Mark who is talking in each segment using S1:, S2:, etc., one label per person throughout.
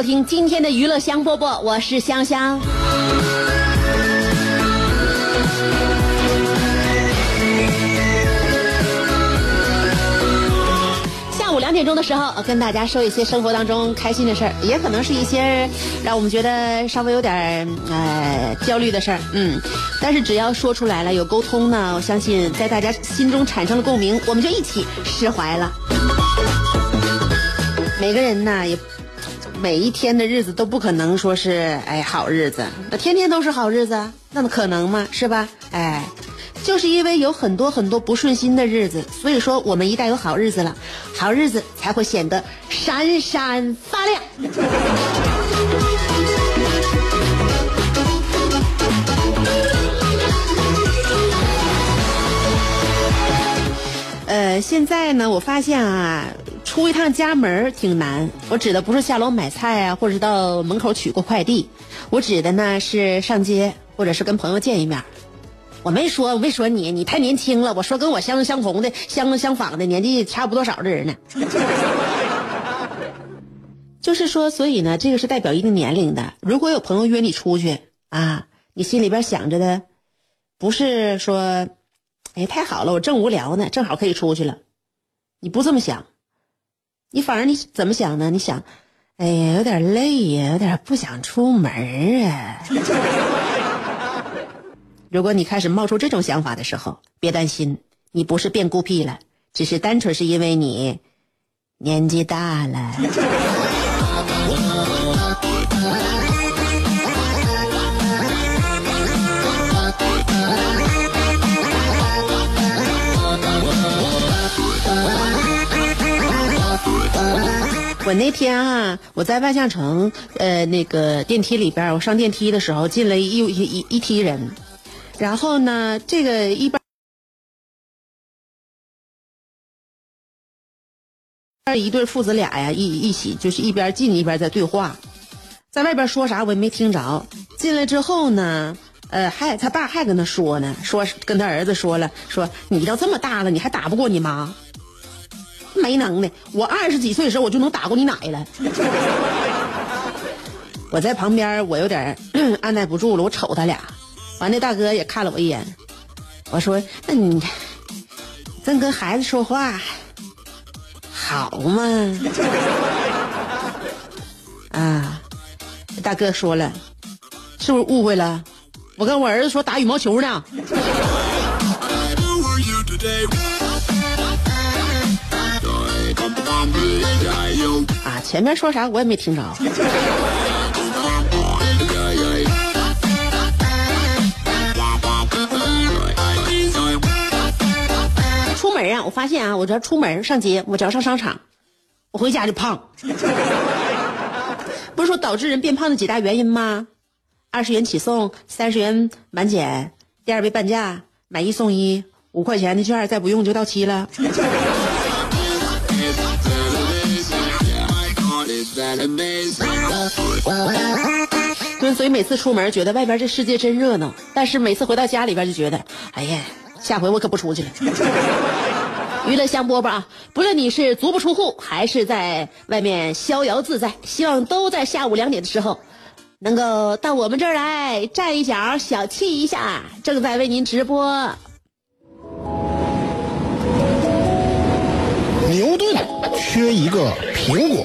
S1: 收听今天的娱乐香饽饽，我是香香。下午两点钟的时候，跟大家说一些生活当中开心的事儿，也可能是一些让我们觉得稍微有点呃焦虑的事儿，嗯，但是只要说出来了，有沟通呢，我相信在大家心中产生了共鸣，我们就一起释怀了。每个人呢，也每一天的日子都不可能说是哎好日子，那天天都是好日子，那么可能吗？是吧？哎，就是因为有很多很多不顺心的日子，所以说我们一旦有好日子了，好日子才会显得闪闪发亮。呃，现在呢，我发现啊，出一趟家门挺难。我指的不是下楼买菜啊，或者是到门口取个快递，我指的呢是上街，或者是跟朋友见一面。我没说，我没说你，你太年轻了。我说跟我相相同的、相相仿的，年纪差不多少的人呢。就是说，所以呢，这个是代表一定年龄的。如果有朋友约你出去啊，你心里边想着的，不是说。哎，太好了，我正无聊呢，正好可以出去了。你不这么想，你反而你怎么想呢？你想，哎呀，有点累呀，有点不想出门啊。如果你开始冒出这种想法的时候，别担心，你不是变孤僻了，只是单纯是因为你年纪大了。我那天啊，我在万象城，呃，那个电梯里边，我上电梯的时候进了一一一一梯人，然后呢，这个一边一对父子俩呀，一一起就是一边进一边在对话，在外边说啥我也没听着。进来之后呢，呃，还他爸还跟他说呢，说跟他儿子说了，说你都这么大了，你还打不过你妈。没能耐，我二十几岁的时候我就能打过你奶了。我在旁边，我有点 按耐不住了，我瞅他俩，完那大哥也看了我一眼，我说：“那你真跟孩子说话好吗？”啊，大哥说了，是不是误会了？我跟我儿子说打羽毛球呢。前面说啥我也没听着。出门啊，我发现啊，我只要出门上街，我只要上商场，我回家就胖。不是说导致人变胖的几大原因吗？二十元起送，三十元满减，第二杯半价，买一送一，五块钱的券再不用就到期了。对，所以每次出门觉得外边这世界真热闹，但是每次回到家里边就觉得，哎呀，下回我可不出去了。娱乐香饽饽啊，不论你是足不出户，还是在外面逍遥自在，希望都在下午两点的时候，能够到我们这儿来站一脚，小憩一下。正在为您直播。
S2: 牛顿缺一个苹果；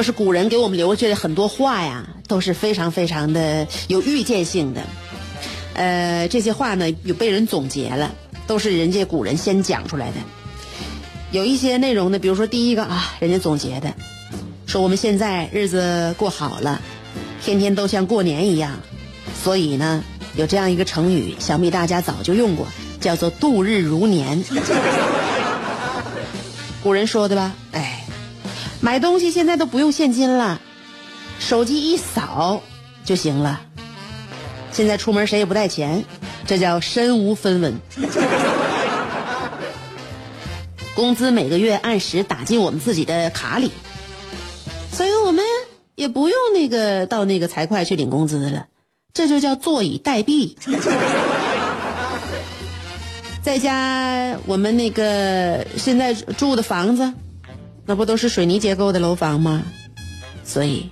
S1: 说是古人给我们留下的很多话呀，都是非常非常的有预见性的。呃，这些话呢，有被人总结了，都是人家古人先讲出来的。有一些内容呢，比如说第一个啊，人家总结的，说我们现在日子过好了，天天都像过年一样，所以呢，有这样一个成语，想必大家早就用过，叫做度日如年。古人说的吧？哎。买东西现在都不用现金了，手机一扫就行了。现在出门谁也不带钱，这叫身无分文。工资每个月按时打进我们自己的卡里，所以我们也不用那个到那个财会去领工资了，这就叫坐以待毙。在家我们那个现在住的房子。那不都是水泥结构的楼房吗？所以，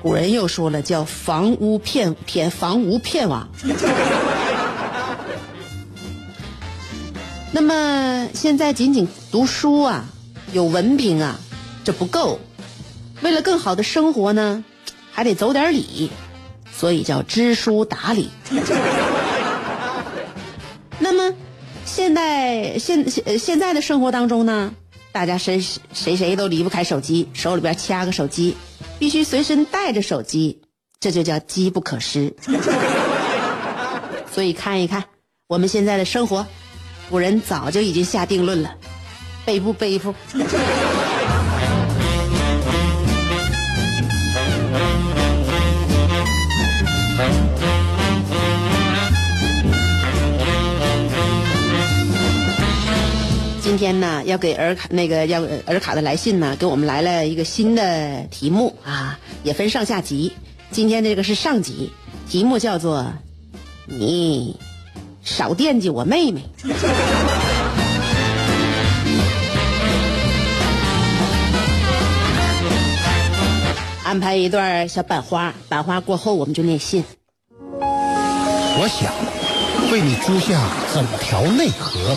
S1: 古人又说了，叫“房屋片片，房屋片瓦”。那么现在仅仅读书啊，有文凭啊，这不够。为了更好的生活呢，还得走点礼，所以叫知书达理。那么，现在现现现在的生活当中呢？大家谁谁谁都离不开手机，手里边掐个手机，必须随身带着手机，这就叫机不可失。所以看一看我们现在的生活，古人早就已经下定论了，背不背负？今天呢，要给尔卡那个要尔卡的来信呢，给我们来了一个新的题目啊，也分上下集。今天这个是上集，题目叫做“你少惦记我妹妹”。安排一段小板花，板花过后我们就念信。
S2: 我想为你租下整条内河。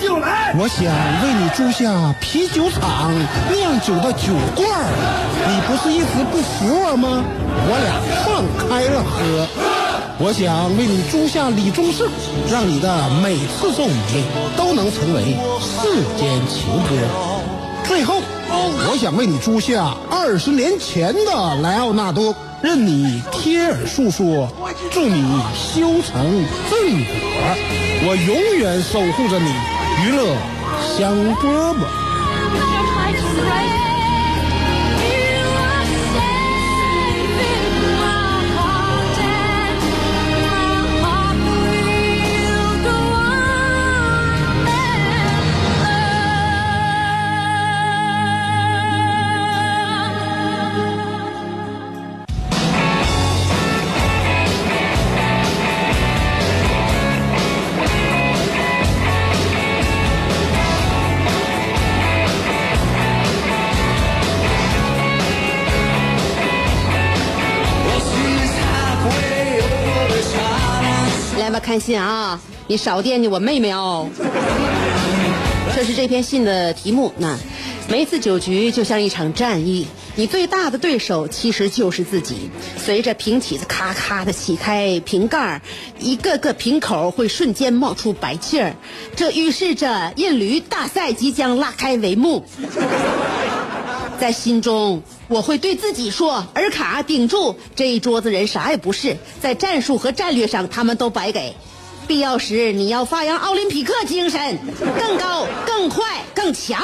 S2: 酒来！我想为你租下啤酒厂酿酒的酒罐儿，你不是一直不服我吗？我俩放开了喝。我想为你租下李宗盛，让你的每次奏鸣都能成为世间情歌。最后，我想为你租下二十年前的莱奥纳多，任你贴耳诉说，祝你修成正果。我永远守护着你，娱乐香饽饽。
S1: 看信啊！你少惦记我妹妹哦。这是这篇信的题目。那每次酒局就像一场战役，你最大的对手其实就是自己。随着瓶起子咔咔的起开瓶盖一个个瓶口会瞬间冒出白气儿，这预示着印驴大赛即将拉开帷幕。在心中，我会对自己说：“尔卡，顶住！这一桌子人啥也不是，在战术和战略上他们都白给。必要时，你要发扬奥林匹克精神，更高、更快、更强。”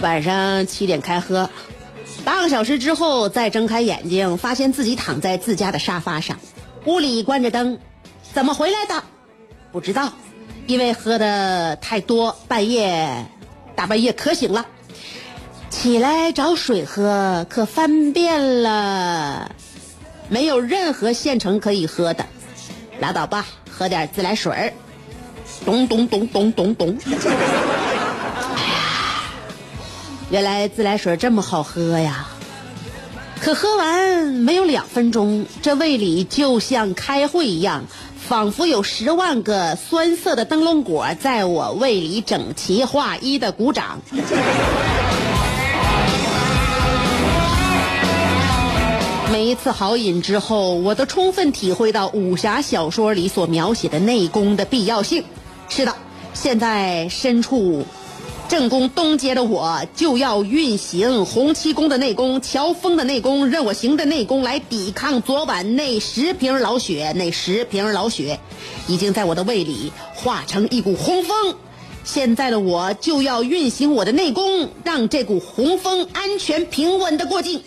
S1: 晚上七点开喝。八个小时之后，再睁开眼睛，发现自己躺在自家的沙发上，屋里关着灯，怎么回来的？不知道，因为喝的太多，半夜大半夜渴醒了，起来找水喝，可翻遍了，没有任何现成可以喝的，拉倒吧，喝点自来水儿，咚咚咚咚咚咚。原来自来水这么好喝呀！可喝完没有两分钟，这胃里就像开会一样，仿佛有十万个酸涩的灯笼果在我胃里整齐划一的鼓掌。每一次豪饮之后，我都充分体会到武侠小说里所描写的内功的必要性。是的，现在身处。正宫东街的我就要运行洪七公的内功、乔峰的内功、任我行的内功来抵抗昨晚那十瓶老血。那十瓶老血已经在我的胃里化成一股洪风，现在的我就要运行我的内功，让这股洪风安全平稳的过境。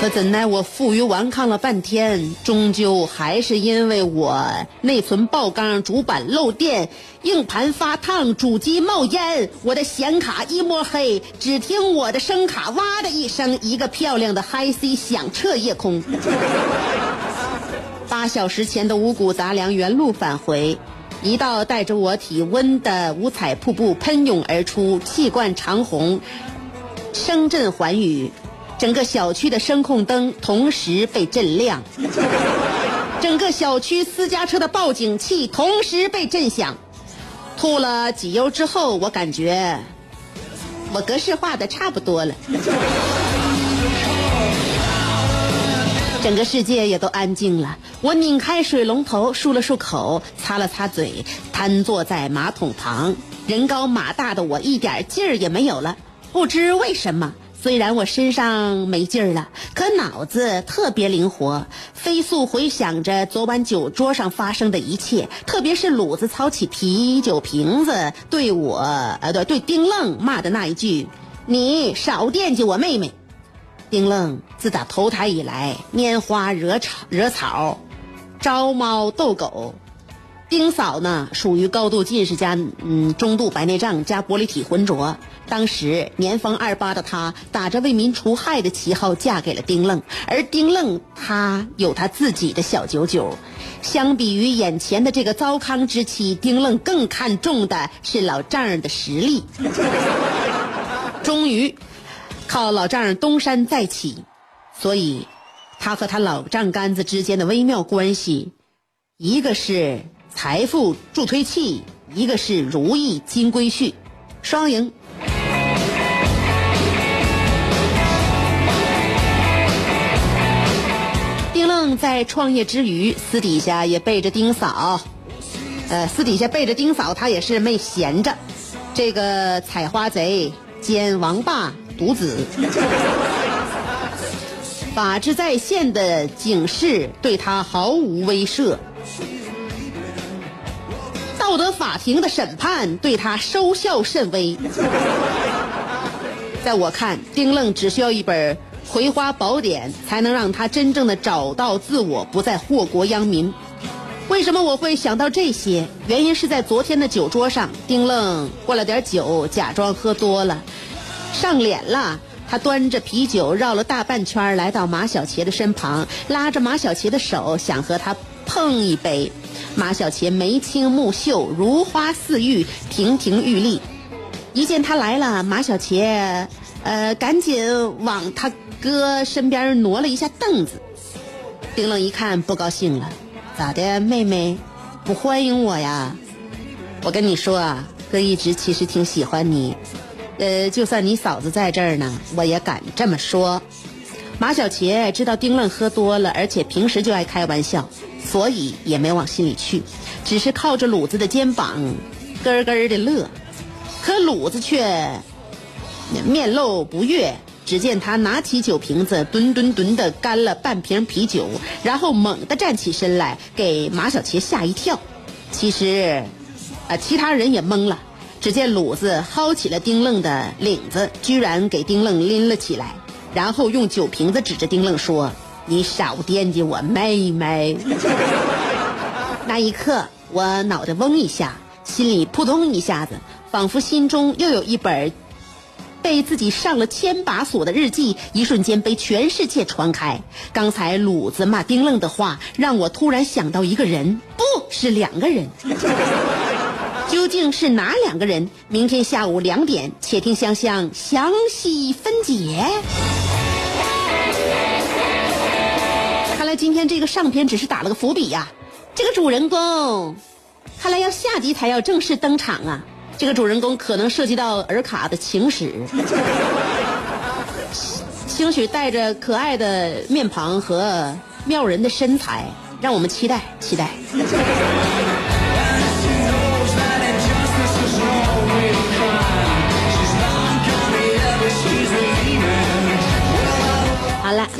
S1: 可怎奈我负隅顽抗了半天，终究还是因为我内存爆缸、主板漏电、硬盘发烫、主机冒烟，我的显卡一摸黑，只听我的声卡哇的一声，一个漂亮的嗨 C 响彻夜空。八小时前的五谷杂粮原路返回，一道带着我体温的五彩瀑布喷涌而出，气贯长虹，声震寰宇。整个小区的声控灯同时被震亮，整个小区私家车的报警器同时被震响。吐了几油之后，我感觉我格式化的差不多了，整个世界也都安静了。我拧开水龙头，漱了漱口，擦了擦嘴，瘫坐在马桶旁。人高马大的我一点劲儿也没有了，不知为什么。虽然我身上没劲儿了，可脑子特别灵活，飞速回想着昨晚酒桌上发生的一切，特别是鲁子操起啤酒瓶子对我，呃，对对丁愣骂的那一句：“你少惦记我妹妹。”丁愣自打投胎以来，拈花惹草，惹草，招猫逗狗。丁嫂呢，属于高度近视加嗯中度白内障加玻璃体浑浊。当时年方二八的她，打着为民除害的旗号嫁给了丁愣，而丁愣他有他自己的小九九。相比于眼前的这个糟糠之妻，丁愣更看重的是老丈人的实力。终于，靠老丈人东山再起，所以，他和他老丈杆子之间的微妙关系，一个是。财富助推器，一个是如意金龟婿，双赢。丁愣在创业之余，私底下也背着丁嫂，呃，私底下背着丁嫂，他也是没闲着。这个采花贼兼王霸独子，法治在线的警示对他毫无威慑。道德法庭的审判对他收效甚微。在我看，丁愣只需要一本《葵花宝典》，才能让他真正的找到自我，不再祸国殃民。为什么我会想到这些？原因是在昨天的酒桌上，丁愣灌了点酒，假装喝多了，上脸了。他端着啤酒绕了大半圈，来到马小杰的身旁，拉着马小杰的手，想和他碰一杯。马小茄眉清目秀，如花似玉，亭亭玉立。一见他来了，马小茄呃赶紧往他哥身边挪了一下凳子。丁愣一看不高兴了，咋的，妹妹不欢迎我呀？我跟你说啊，哥一直其实挺喜欢你，呃，就算你嫂子在这儿呢，我也敢这么说。马小杰知道丁愣喝多了，而且平时就爱开玩笑，所以也没往心里去，只是靠着鲁子的肩膀，咯咯的乐。可鲁子却面露不悦。只见他拿起酒瓶子，吨吨吨的干了半瓶啤酒，然后猛地站起身来，给马小杰吓一跳。其实，啊，其他人也懵了。只见鲁子薅起了丁愣的领子，居然给丁愣拎了起来，然后用酒瓶子指着丁愣说：“你少惦记我妹妹。”那一刻，我脑袋嗡一下，心里扑通一下子，仿佛心中又有一本。被自己上了千把锁的日记，一瞬间被全世界传开。刚才鲁子骂丁愣的话，让我突然想到一个人，不是两个人。究竟是哪两个人？明天下午两点，且听香香详细分解。来今天这个上篇只是打了个伏笔呀。这个主人公，看来要下集才要正式登场啊。这个主人公可能涉及到尔卡的情史，兴许带着可爱的面庞和妙人的身材，让我们期待期待。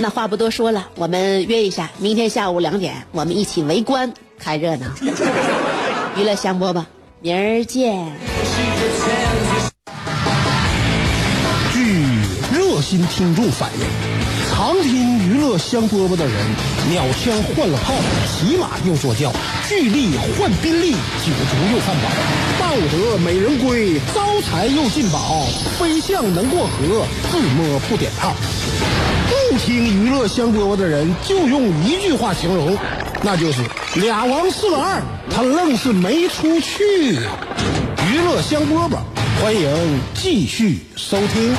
S1: 那话不多说了，我们约一下，明天下午两点，我们一起围观看热闹，娱乐香饽饽，明儿见。
S2: 据热心听众反映，常听娱乐香饽饽的人，鸟枪换了炮，骑马又坐轿，巨力换宾利，酒足又饭饱，抱得美人归，招财又进宝，飞象能过河，自摸不点炮。不听娱乐香饽饽的人，就用一句话形容，那就是俩王四个二，他愣是没出去。娱乐香饽饽，欢迎继续收听。